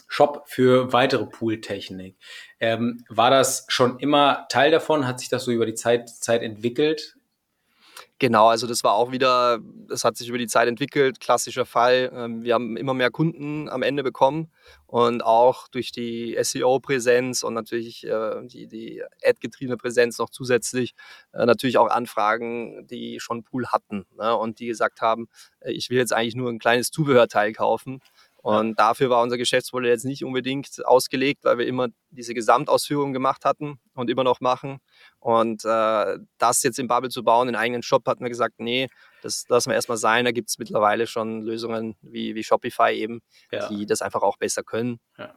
Shop für weitere Pooltechnik. Ähm, war das schon immer Teil davon? Hat sich das so über die Zeit, Zeit entwickelt? Genau, also das war auch wieder, das hat sich über die Zeit entwickelt, klassischer Fall. Ähm, wir haben immer mehr Kunden am Ende bekommen und auch durch die SEO-Präsenz und natürlich äh, die, die Ad-getriebene Präsenz noch zusätzlich äh, natürlich auch Anfragen, die schon Pool hatten ne, und die gesagt haben, äh, ich will jetzt eigentlich nur ein kleines Zubehörteil kaufen und dafür war unser Geschäftsmodell jetzt nicht unbedingt ausgelegt, weil wir immer diese Gesamtausführung gemacht hatten und immer noch machen. Und äh, das jetzt in Bubble zu bauen, den eigenen Shop, hatten wir gesagt, nee, das lassen wir erstmal sein. Da gibt es mittlerweile schon Lösungen wie, wie Shopify eben, ja. die das einfach auch besser können. Ja.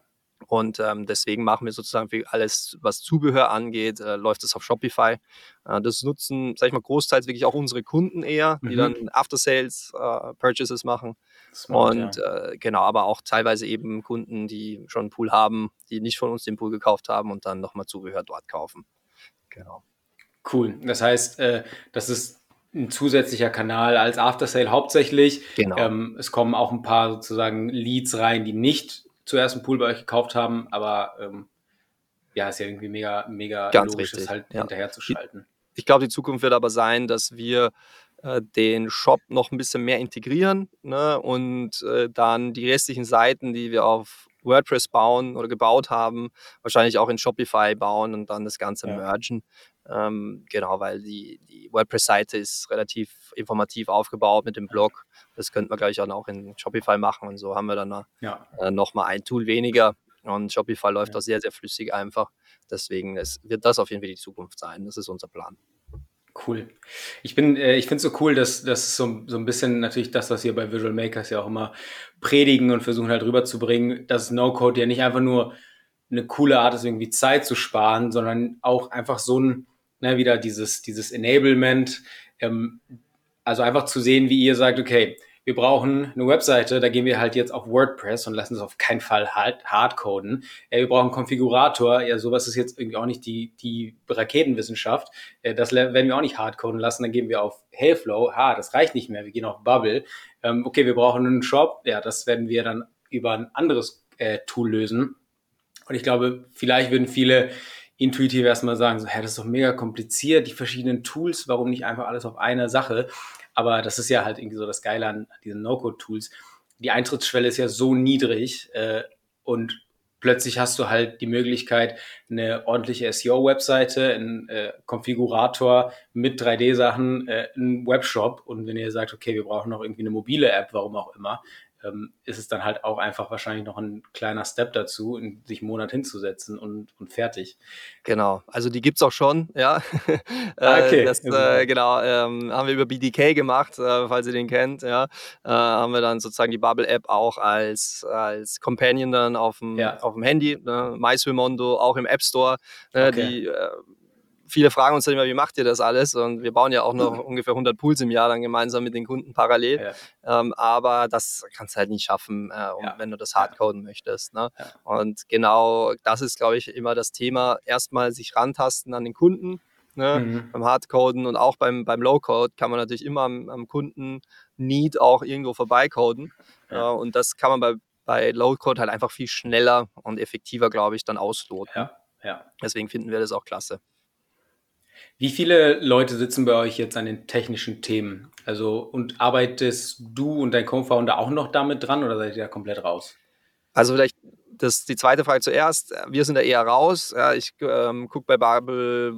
Und ähm, deswegen machen wir sozusagen für alles, was Zubehör angeht, äh, läuft es auf Shopify. Äh, das nutzen, sag ich mal, großteils wirklich auch unsere Kunden eher, die mhm. dann After-Sales-Purchases äh, machen. Smart, und ja. Äh, genau, aber auch teilweise eben Kunden, die schon einen Pool haben, die nicht von uns den Pool gekauft haben und dann nochmal Zubehör dort kaufen. Genau. Cool. Das heißt, äh, das ist ein zusätzlicher Kanal als After-Sale hauptsächlich. Genau. Ähm, es kommen auch ein paar sozusagen Leads rein, die nicht zuerst einen Pool bei euch gekauft haben, aber ähm, ja, ist ja irgendwie mega, mega Ganz logisch, richtig. das halt ja. hinterher zu schalten. Ich glaube, die Zukunft wird aber sein, dass wir äh, den Shop noch ein bisschen mehr integrieren ne, und äh, dann die restlichen Seiten, die wir auf WordPress bauen oder gebaut haben, wahrscheinlich auch in Shopify bauen und dann das Ganze ja. mergen. Ähm, genau, weil die, die WordPress-Seite ist relativ informativ aufgebaut mit dem Blog. Das könnte man gleich auch in Shopify machen und so haben wir dann ja. äh, nochmal ein Tool weniger. Und Shopify läuft ja. auch sehr, sehr flüssig einfach. Deswegen es wird das auf jeden Fall die Zukunft sein. Das ist unser Plan. Cool. Ich bin, äh, ich finde es so cool, dass das so, so ein bisschen natürlich das, was wir bei Visual Makers ja auch immer predigen und versuchen halt rüberzubringen, dass No-Code ja nicht einfach nur eine coole Art ist, irgendwie Zeit zu sparen, sondern auch einfach so ein, ne, wieder dieses, dieses Enablement, ähm, also einfach zu sehen, wie ihr sagt, okay, wir brauchen eine Webseite, da gehen wir halt jetzt auf WordPress und lassen es auf keinen Fall hard, hardcoden. Äh, wir brauchen einen Konfigurator, ja, sowas ist jetzt irgendwie auch nicht die, die Raketenwissenschaft. Äh, das werden wir auch nicht hardcoden lassen, dann gehen wir auf Hellflow, ha, das reicht nicht mehr, wir gehen auf Bubble. Ähm, okay, wir brauchen einen Shop, ja, das werden wir dann über ein anderes äh, Tool lösen. Und ich glaube, vielleicht würden viele intuitiv erstmal sagen, so, hä, das ist doch mega kompliziert, die verschiedenen Tools, warum nicht einfach alles auf einer Sache? Aber das ist ja halt irgendwie so das Geile an diesen No-Code-Tools. Die Eintrittsschwelle ist ja so niedrig äh, und plötzlich hast du halt die Möglichkeit, eine ordentliche SEO-Webseite, einen äh, Konfigurator mit 3D-Sachen, äh, einen Webshop und wenn ihr sagt, okay, wir brauchen noch irgendwie eine mobile App, warum auch immer, ähm, ist es dann halt auch einfach wahrscheinlich noch ein kleiner Step dazu, in, sich einen Monat hinzusetzen und, und fertig. Genau, also die gibt es auch schon, ja. Ah, okay. das, äh, genau, ähm, haben wir über BDK gemacht, äh, falls ihr den kennt, ja. Äh, haben wir dann sozusagen die Bubble-App auch als, als Companion dann auf dem, ja. auf dem Handy, ne? MySwimondo auch im App Store, ne? okay. die äh, viele fragen uns dann immer, wie macht ihr das alles? Und wir bauen ja auch noch mhm. ungefähr 100 Pools im Jahr dann gemeinsam mit den Kunden parallel. Ja. Ähm, aber das kannst du halt nicht schaffen, äh, ja. wenn du das hardcoden möchtest. Ne? Und genau das ist, glaube ich, immer das Thema. Erstmal sich rantasten an den Kunden. Ne? Mhm. Beim Hardcoden und auch beim, beim Low-Code kann man natürlich immer am, am Kunden-Need auch irgendwo vorbeicoden. Ja. und das kann man bei, bei Low-Code halt einfach viel schneller und effektiver, glaube ich, dann ausloten. Ja. Ja. Deswegen finden wir das auch klasse. Wie viele Leute sitzen bei euch jetzt an den technischen Themen? Also und arbeitest du und dein Co-Founder auch noch damit dran oder seid ihr da komplett raus? Also vielleicht das, die zweite Frage zuerst. Wir sind da eher raus. Ja, ich ähm, gucke bei Babel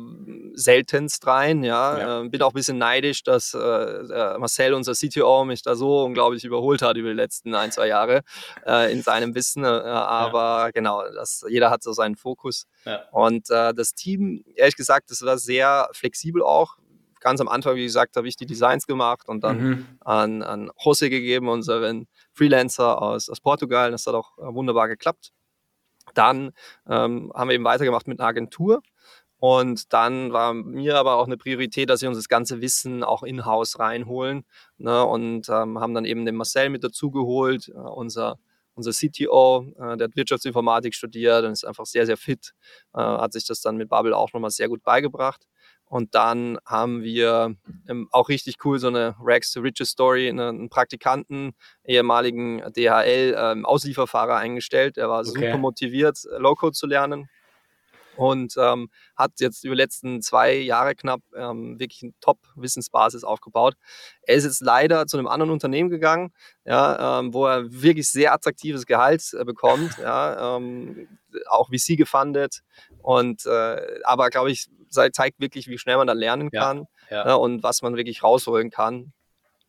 seltenst rein. Ja. ja. Ähm, bin auch ein bisschen neidisch, dass äh, Marcel, unser CTO, mich da so unglaublich überholt hat über die letzten ein, zwei Jahre äh, in seinem Wissen. Äh, aber ja. genau, das, jeder hat so seinen Fokus. Und äh, das Team, ehrlich gesagt, das war sehr flexibel auch ganz am Anfang, wie gesagt, habe ich die Designs gemacht und dann mhm. an, an Jose gegeben, unseren Freelancer aus, aus Portugal. Das hat auch äh, wunderbar geklappt. Dann ähm, haben wir eben weitergemacht mit einer Agentur. Und dann war mir aber auch eine Priorität, dass wir uns das ganze Wissen auch in-house reinholen. Ne? Und ähm, haben dann eben den Marcel mit dazugeholt, äh, unser, unser CTO, äh, der hat Wirtschaftsinformatik studiert und ist einfach sehr, sehr fit. Äh, hat sich das dann mit Bubble auch nochmal sehr gut beigebracht. Und dann haben wir ähm, auch richtig cool so eine Rags to Riches Story, ne, einen Praktikanten, ehemaligen DHL-Auslieferfahrer ähm, eingestellt. Er war okay. super motiviert, Low-Code zu lernen und ähm, hat jetzt über die letzten zwei Jahre knapp ähm, wirklich eine Top-Wissensbasis aufgebaut. Er ist jetzt leider zu einem anderen Unternehmen gegangen, ja, ähm, wo er wirklich sehr attraktives Gehalt äh, bekommt, ja, ähm, auch VC gefundet und äh, aber glaube ich zeigt wirklich, wie schnell man da lernen kann ja, ja. Ja, und was man wirklich rausholen kann.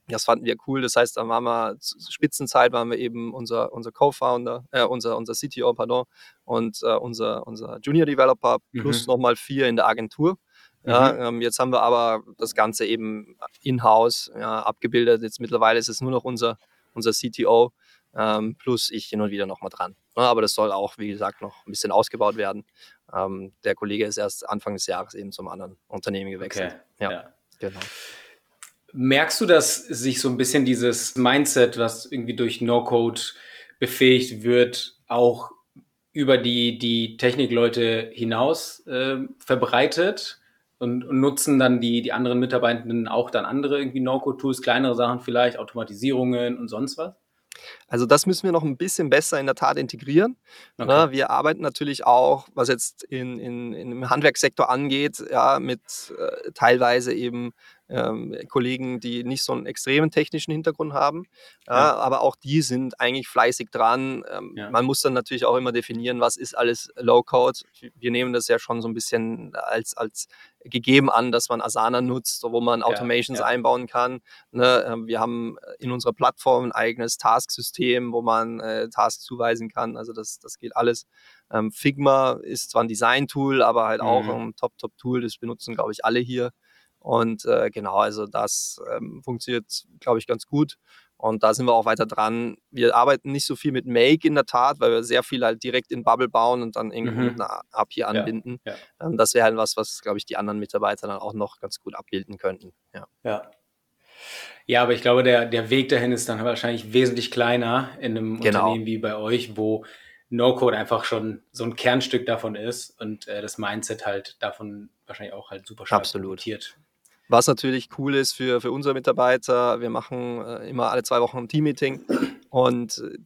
Das fanden wir cool. Das heißt, dann waren wir Spitzenzeit, waren wir eben unser, unser Co-Founder, äh, unser, unser CTO, pardon, und äh, unser, unser Junior Developer plus mhm. nochmal vier in der Agentur. Ja, mhm. ähm, jetzt haben wir aber das Ganze eben in-house ja, abgebildet. Jetzt mittlerweile ist es nur noch unser, unser CTO ähm, plus ich hin und wieder nochmal dran. Ja, aber das soll auch, wie gesagt, noch ein bisschen ausgebaut werden. Ähm, der Kollege ist erst Anfang des Jahres eben zum anderen Unternehmen gewechselt. Okay. Ja, ja, genau. Merkst du, dass sich so ein bisschen dieses Mindset, was irgendwie durch No-Code befähigt wird, auch über die, die Technikleute hinaus äh, verbreitet? Und, und, nutzen dann die, die anderen Mitarbeitenden auch dann andere irgendwie No-Code-Tools, kleinere Sachen vielleicht, Automatisierungen und sonst was? Also das müssen wir noch ein bisschen besser in der Tat integrieren. Ne? Okay. wir arbeiten natürlich auch, was jetzt in, in, in im Handwerkssektor angeht, ja, mit äh, teilweise eben ähm, Kollegen, die nicht so einen extremen technischen Hintergrund haben. Ja. Ja, aber auch die sind eigentlich fleißig dran. Ähm, ja. Man muss dann natürlich auch immer definieren, was ist alles Low-Code. Wir nehmen das ja schon so ein bisschen als, als gegeben an, dass man Asana nutzt, wo man Automations einbauen kann. Ne? Ähm, wir haben in unserer Plattform ein eigenes Task-System, wo man äh, Tasks zuweisen kann. Also das, das geht alles. Ähm, Figma ist zwar ein Design-Tool, aber halt mhm. auch ein Top-Top-Tool. Das benutzen, glaube ich, alle hier. Und äh, genau, also das ähm, funktioniert, glaube ich, ganz gut. Und da sind wir auch weiter dran. Wir arbeiten nicht so viel mit Make in der Tat, weil wir sehr viel halt direkt in Bubble bauen und dann irgendwie mhm. mit einer API anbinden. Ja, ja. Ähm, das wäre halt was, was, glaube ich, die anderen Mitarbeiter dann auch noch ganz gut abbilden könnten. Ja. ja. Ja, aber ich glaube, der, der Weg dahin ist dann wahrscheinlich wesentlich kleiner in einem genau. Unternehmen wie bei euch, wo No-Code einfach schon so ein Kernstück davon ist und äh, das Mindset halt davon wahrscheinlich auch halt super stark Absolut. Was natürlich cool ist für, für unsere Mitarbeiter, wir machen äh, immer alle zwei Wochen ein Team-Meeting und äh,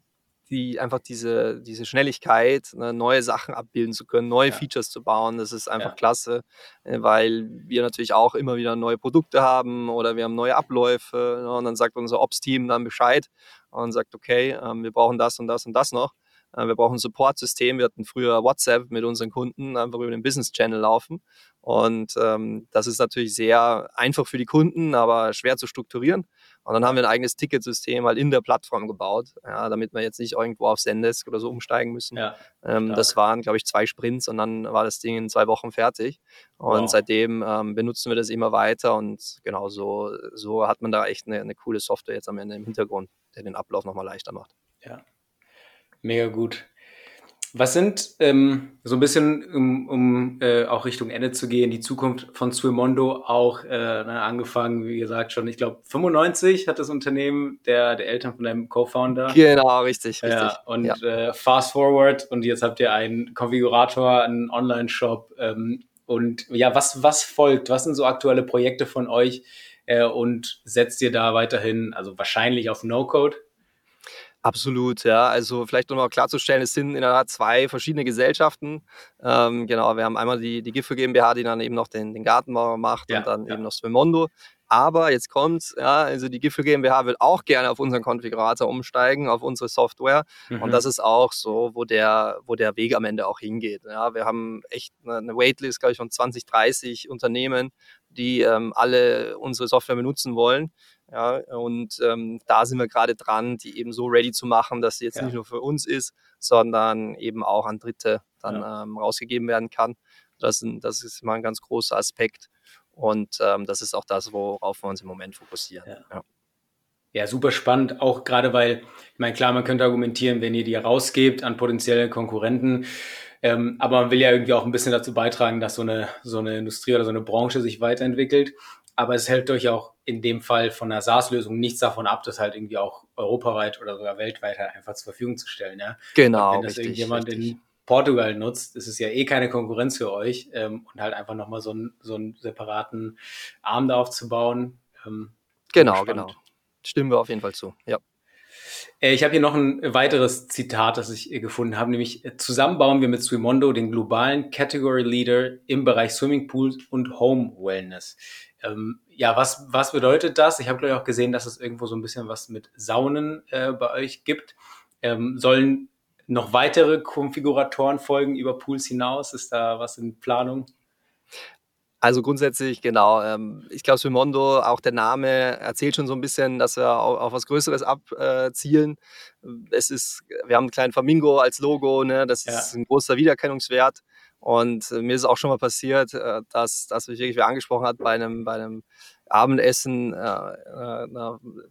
die einfach diese, diese Schnelligkeit, ne, neue Sachen abbilden zu können, neue ja. Features zu bauen, das ist einfach ja. klasse, äh, weil wir natürlich auch immer wieder neue Produkte haben oder wir haben neue Abläufe ne, und dann sagt unser Ops-Team dann Bescheid und sagt, okay, ähm, wir brauchen das und das und das noch. Äh, wir brauchen ein Support-System. Wir hatten früher WhatsApp mit unseren Kunden einfach über den Business-Channel laufen. Und ähm, das ist natürlich sehr einfach für die Kunden, aber schwer zu strukturieren. Und dann haben wir ein eigenes Ticketsystem halt in der Plattform gebaut, ja, damit wir jetzt nicht irgendwo auf Zendesk oder so umsteigen müssen. Ja, ähm, das waren, glaube ich, zwei Sprints und dann war das Ding in zwei Wochen fertig. Und wow. seitdem ähm, benutzen wir das immer weiter und genau so, so hat man da echt eine, eine coole Software jetzt am Ende im Hintergrund, der den Ablauf nochmal leichter macht. Ja, Mega gut. Was sind ähm, so ein bisschen, um, um äh, auch Richtung Ende zu gehen, die Zukunft von Swimondo auch äh, angefangen, wie gesagt, schon, ich glaube, 95 hat das Unternehmen der, der Eltern von deinem Co-Founder. Genau, richtig, richtig. Ja, und ja. Äh, fast forward und jetzt habt ihr einen Konfigurator, einen Online-Shop. Ähm, und ja, was, was folgt? Was sind so aktuelle Projekte von euch? Äh, und setzt ihr da weiterhin, also wahrscheinlich auf No-Code? Absolut, ja. Also vielleicht nochmal klarzustellen, es sind in der Tat zwei verschiedene Gesellschaften. Ähm, genau, wir haben einmal die, die Giffe GmbH, die dann eben noch den, den Gartenbau macht Ja, und dann ja. eben noch Svemondo. Aber jetzt kommt's, ja, also die Giffe GmbH will auch gerne auf unseren Konfigurator umsteigen, auf unsere Software. Und Mhm. das ist auch so, wo der, wo der Weg am Ende auch hingeht. Ja, wir haben echt eine, eine Waitlist, glaube ich, von 20, 30 Unternehmen, die ähm, alle unsere Software benutzen wollen. Ja, und ähm, da sind wir gerade dran, die eben so ready zu machen, dass sie jetzt Ja. nicht nur für uns ist, sondern eben auch an Dritte dann Ja. ähm, rausgegeben werden kann. Das, das ist mal ein ganz großer Aspekt. Und ähm, das ist auch das, worauf wir uns im Moment fokussieren. Ja. Ja. Ja, super spannend, auch gerade weil, ich meine, klar, man könnte argumentieren, wenn ihr die rausgebt an potenzielle Konkurrenten, ähm, aber man will ja irgendwie auch ein bisschen dazu beitragen, dass so eine, so eine Industrie oder so eine Branche sich weiterentwickelt. Aber es hält euch auch in dem Fall von einer SaaS-Lösung nichts davon ab, das halt irgendwie auch europaweit oder sogar weltweit halt einfach zur Verfügung zu stellen. Ja? Genau, wenn das richtig. irgendjemand richtig. in Portugal nutzt, ist es ja eh keine Konkurrenz für euch ähm, und halt einfach nochmal so, einen- so einen separaten Arm da aufzubauen. Ähm, Genau, genau. Stimmen wir auf jeden Fall zu. Ja. Äh, Ich habe hier noch ein weiteres Zitat, das ich äh, gefunden habe, nämlich äh, zusammen bauen wir mit Swimondo den globalen Category Leader im Bereich Swimmingpools und Home Wellness. Ähm, ja, was, was bedeutet das? Ich habe glaube ich auch gesehen, dass es irgendwo so ein bisschen was mit Saunen äh, bei euch gibt. Ähm, sollen noch weitere Konfiguratoren folgen über Pools hinaus? Ist da was in Planung? Also grundsätzlich, genau. Ähm, ich glaube, Swimondo, auch der Name erzählt schon so ein bisschen, dass wir auf, auf was Größeres abzielen. Es ist, wir haben einen kleinen Flamingo als Logo, ne? das Ja. ist ein großer Wiedererkennungswert. Und äh, mir ist auch schon mal passiert, äh, dass, dass mich wirklich wer angesprochen hat bei einem, bei einem Abendessen, äh, äh,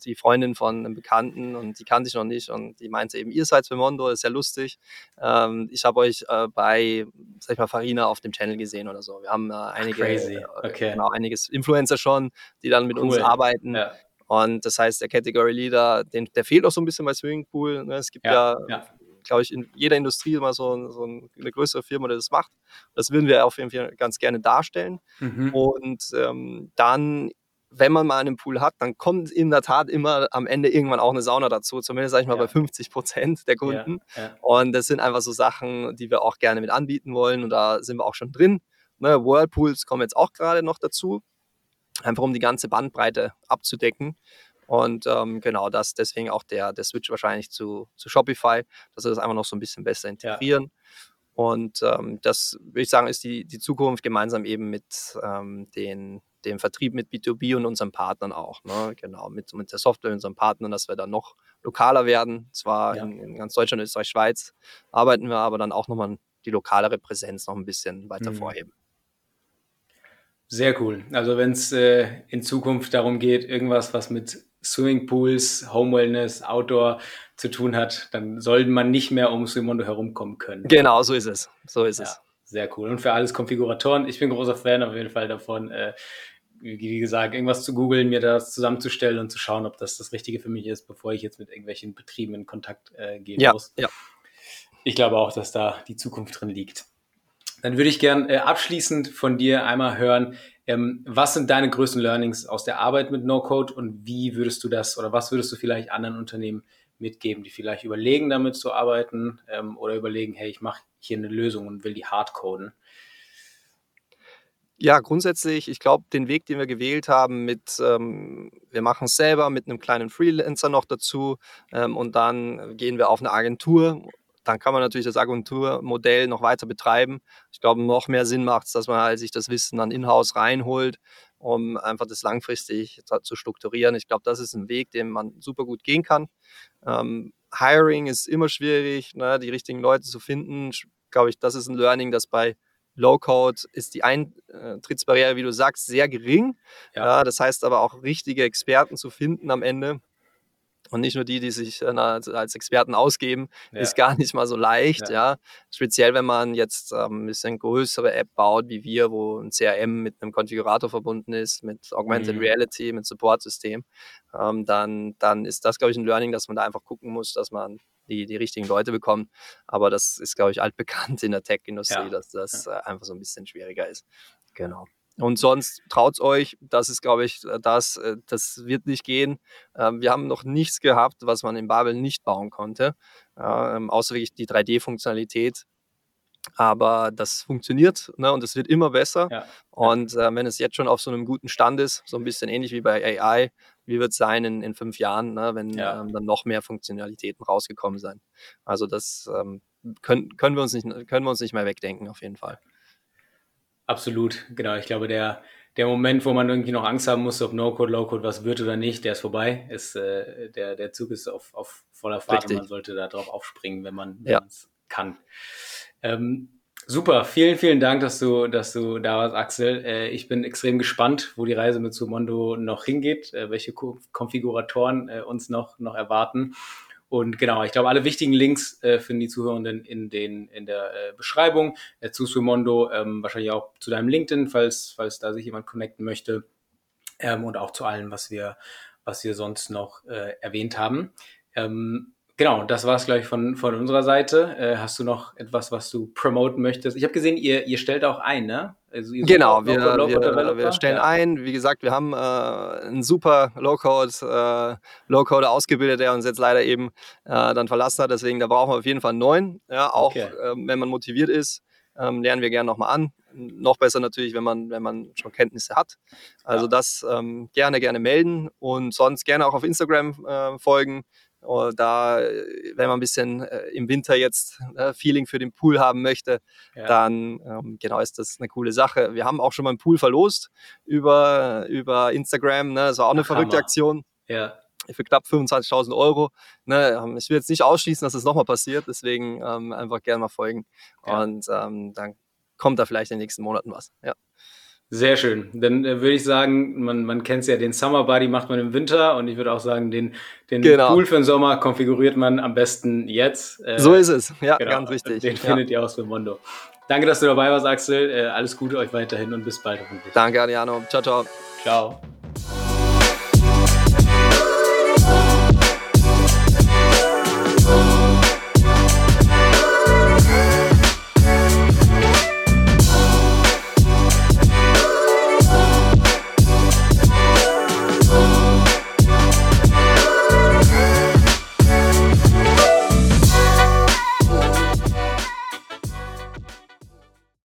die Freundin von einem Bekannten und die kannte ich noch nicht und die meinte eben, ihr seid Swimondo, ist ja lustig. Ähm, ich habe euch äh, bei, sag ich mal, Farina auf dem Channel gesehen oder so. Wir haben äh, einige, crazy. äh, Okay. genau, einiges Influencer schon, die dann mit uns Cool. arbeiten. Ja, Und das heißt, der Category Leader, den, der fehlt auch so ein bisschen bei Swimmingpool. Ne? Es gibt ja, ja, ja. glaube ich, in jeder Industrie immer so, so eine größere Firma, die das macht. Das würden wir auf jeden Fall ganz gerne darstellen. Mhm. Und ähm, dann, wenn man mal einen Pool hat, dann kommt in der Tat immer am Ende irgendwann auch eine Sauna dazu, zumindest sage ich mal Ja. bei 50 Prozent der Kunden. Ja, ja. Und das sind einfach so Sachen, die wir auch gerne mit anbieten wollen. Und da sind wir auch schon drin. Ne, Whirlpools kommen jetzt auch gerade noch dazu, einfach um die ganze Bandbreite abzudecken. Und ähm, genau das, deswegen auch der, der Switch wahrscheinlich zu, zu Shopify, dass wir das einfach noch so ein bisschen besser integrieren. Und ähm, das würde ich sagen, ist die, die Zukunft gemeinsam eben mit ähm, den, dem Vertrieb mit B2B und unseren Partnern auch. Ne? Genau, mit, mit der Software und unseren Partnern, dass wir dann noch lokaler werden. Zwar Ja. in, in ganz Deutschland, Österreich, Schweiz arbeiten wir, aber dann auch nochmal die lokalere Präsenz noch ein bisschen weiter Mhm. vorheben. Sehr cool. Also wenn es äh, in Zukunft darum geht, irgendwas, was mit Swimmingpools, Home Wellness, Outdoor zu tun hat, dann sollte man nicht mehr um Swimondo herumkommen können. Genau, so ist es. So ist Ja, es. sehr cool. Und für alles Konfiguratoren, ich bin großer Fan auf jeden Fall davon, äh, wie, gesagt, irgendwas zu googeln, mir das zusammenzustellen und zu schauen, ob das das Richtige für mich ist, bevor ich jetzt mit irgendwelchen Betrieben in Kontakt äh, gehen Ja, muss. ja. Ich glaube auch, dass da die Zukunft drin liegt. Dann würde ich gern äh, abschließend von dir einmal hören, ähm, was sind deine größten Learnings aus der Arbeit mit No-Code und wie würdest du das oder was würdest du vielleicht anderen Unternehmen mitgeben, die vielleicht überlegen, damit zu arbeiten ähm, oder überlegen, hey, ich mache hier eine Lösung und will die hardcoden? Ja, grundsätzlich, ich glaube, den Weg, den wir gewählt haben mit, ähm, wir machen es selber mit einem kleinen Freelancer noch dazu ähm, und dann gehen wir auf eine Agentur. Dann kann man natürlich das Agenturmodell noch weiter betreiben. Ich glaube, noch mehr Sinn macht es, dass man halt sich das Wissen dann in-house reinholt, um einfach das langfristig zu- strukturieren. Ich glaube, das ist ein Weg, den man super gut gehen kann. Ähm, Hiring ist immer schwierig, ne, die richtigen Leute zu finden. Sch- Glaube ich, das ist ein Learning, das bei Low-Code ist die Eintrittsbarriere, wie du sagst, sehr gering. Ja. Das heißt aber auch richtige Experten zu finden am Ende und nicht nur die, die sich äh, als Experten ausgeben, Ja. ist gar nicht mal so leicht. Ja. Ja. Speziell, wenn man jetzt ähm, ein bisschen größere App baut wie wir, wo ein CRM mit einem Konfigurator verbunden ist, mit Augmented Mhm. Reality, mit Supportsystem, ähm, dann, dann ist das, glaube ich, ein Learning, dass man da einfach gucken muss, dass man die, die richtigen Leute bekommt. Aber das ist, glaube ich, altbekannt in der Tech-Industrie, Ja. dass das äh, einfach so ein bisschen schwieriger ist. Genau. Und sonst traut euch, das ist, glaube ich, das, äh, das wird nicht gehen. Ähm, wir haben noch nichts gehabt, was man in Babel nicht bauen konnte, ähm, außer wirklich die 3D-Funktionalität. Aber das funktioniert ne, und es wird immer besser. Ja. Und äh, wenn es jetzt schon auf so einem guten Stand ist, so ein bisschen ähnlich wie bei AI, wie wird es sein in, in fünf Jahren, ne, wenn ja. ähm, dann noch mehr Funktionalitäten rausgekommen sein. Also das ähm, können, können, wir uns nicht, können wir uns nicht mehr wegdenken, auf jeden Fall. Absolut, genau. Ich glaube, der, der Moment, wo man irgendwie noch Angst haben muss, ob No-Code, Low-Code was wird oder nicht, der ist vorbei. Ist, äh, der, der Zug ist auf, auf voller Fahrt Richtig. und man sollte da drauf aufspringen, wenn man es ja. kann. Ähm, super, vielen, vielen Dank, dass du, dass du da warst, Axel. Äh, ich bin extrem gespannt, wo die Reise mit Sumondo noch hingeht, äh, welche Ko Konfiguratoren äh, uns noch, noch erwarten. Und genau, ich glaube, alle wichtigen Links äh, finden die Zuhörenden in, den, in der äh, Beschreibung äh, zu Sumondo, ähm, wahrscheinlich auch zu deinem LinkedIn, falls, falls da sich jemand connecten möchte. Ähm, und auch zu allem, was wir, was wir sonst noch äh, erwähnt haben. Ähm, Genau, das war es, glaube ich, von, von unserer Seite. Äh, hast du noch etwas, was du promoten möchtest? Ich habe gesehen, ihr, ihr stellt auch ein, ne? Also genau, wir, wir, wir, stellen ja. ein. Wie gesagt, wir haben äh, einen super Low-Code, äh, ausgebildet, der uns jetzt leider eben äh, dann verlassen hat. Deswegen, da brauchen wir auf jeden Fall einen neuen. Ja, auch okay. Ähm, wenn man motiviert ist, ähm, lernen wir gerne nochmal an. Noch besser natürlich, wenn man, wenn man schon Kenntnisse hat. Also ja. das ähm, gerne, gerne melden und sonst gerne auch auf Instagram äh, folgen. Und da, wenn man ein bisschen äh, im Winter jetzt äh, Feeling für den Pool haben möchte, ja. dann ähm, genau ist das eine coole Sache. Wir haben auch schon mal einen Pool verlost über, über Instagram. Ne? Das war auch eine Ach, verrückte Hammer. Aktion. Ja. Für knapp 25.000 Euro. Ne? Ähm, ich will jetzt nicht ausschließen, dass das nochmal passiert, deswegen ähm, einfach gerne mal folgen. Ja. Und ähm, dann kommt da vielleicht in den nächsten Monaten was. Ja. Sehr schön. Dann äh, würde ich sagen, man, man kennt es ja, den Summer Body macht man im Winter und ich würde auch sagen, den, den genau. Pool für den Sommer konfiguriert man am besten jetzt. Äh, so ist es, ja, genau. ganz wichtig. Den ja. findet ihr aus für Mondo. Danke, dass du dabei warst, Axel. Äh, alles Gute euch weiterhin und bis bald hoffentlich. Danke, Adriano. Ciao, ciao. Ciao.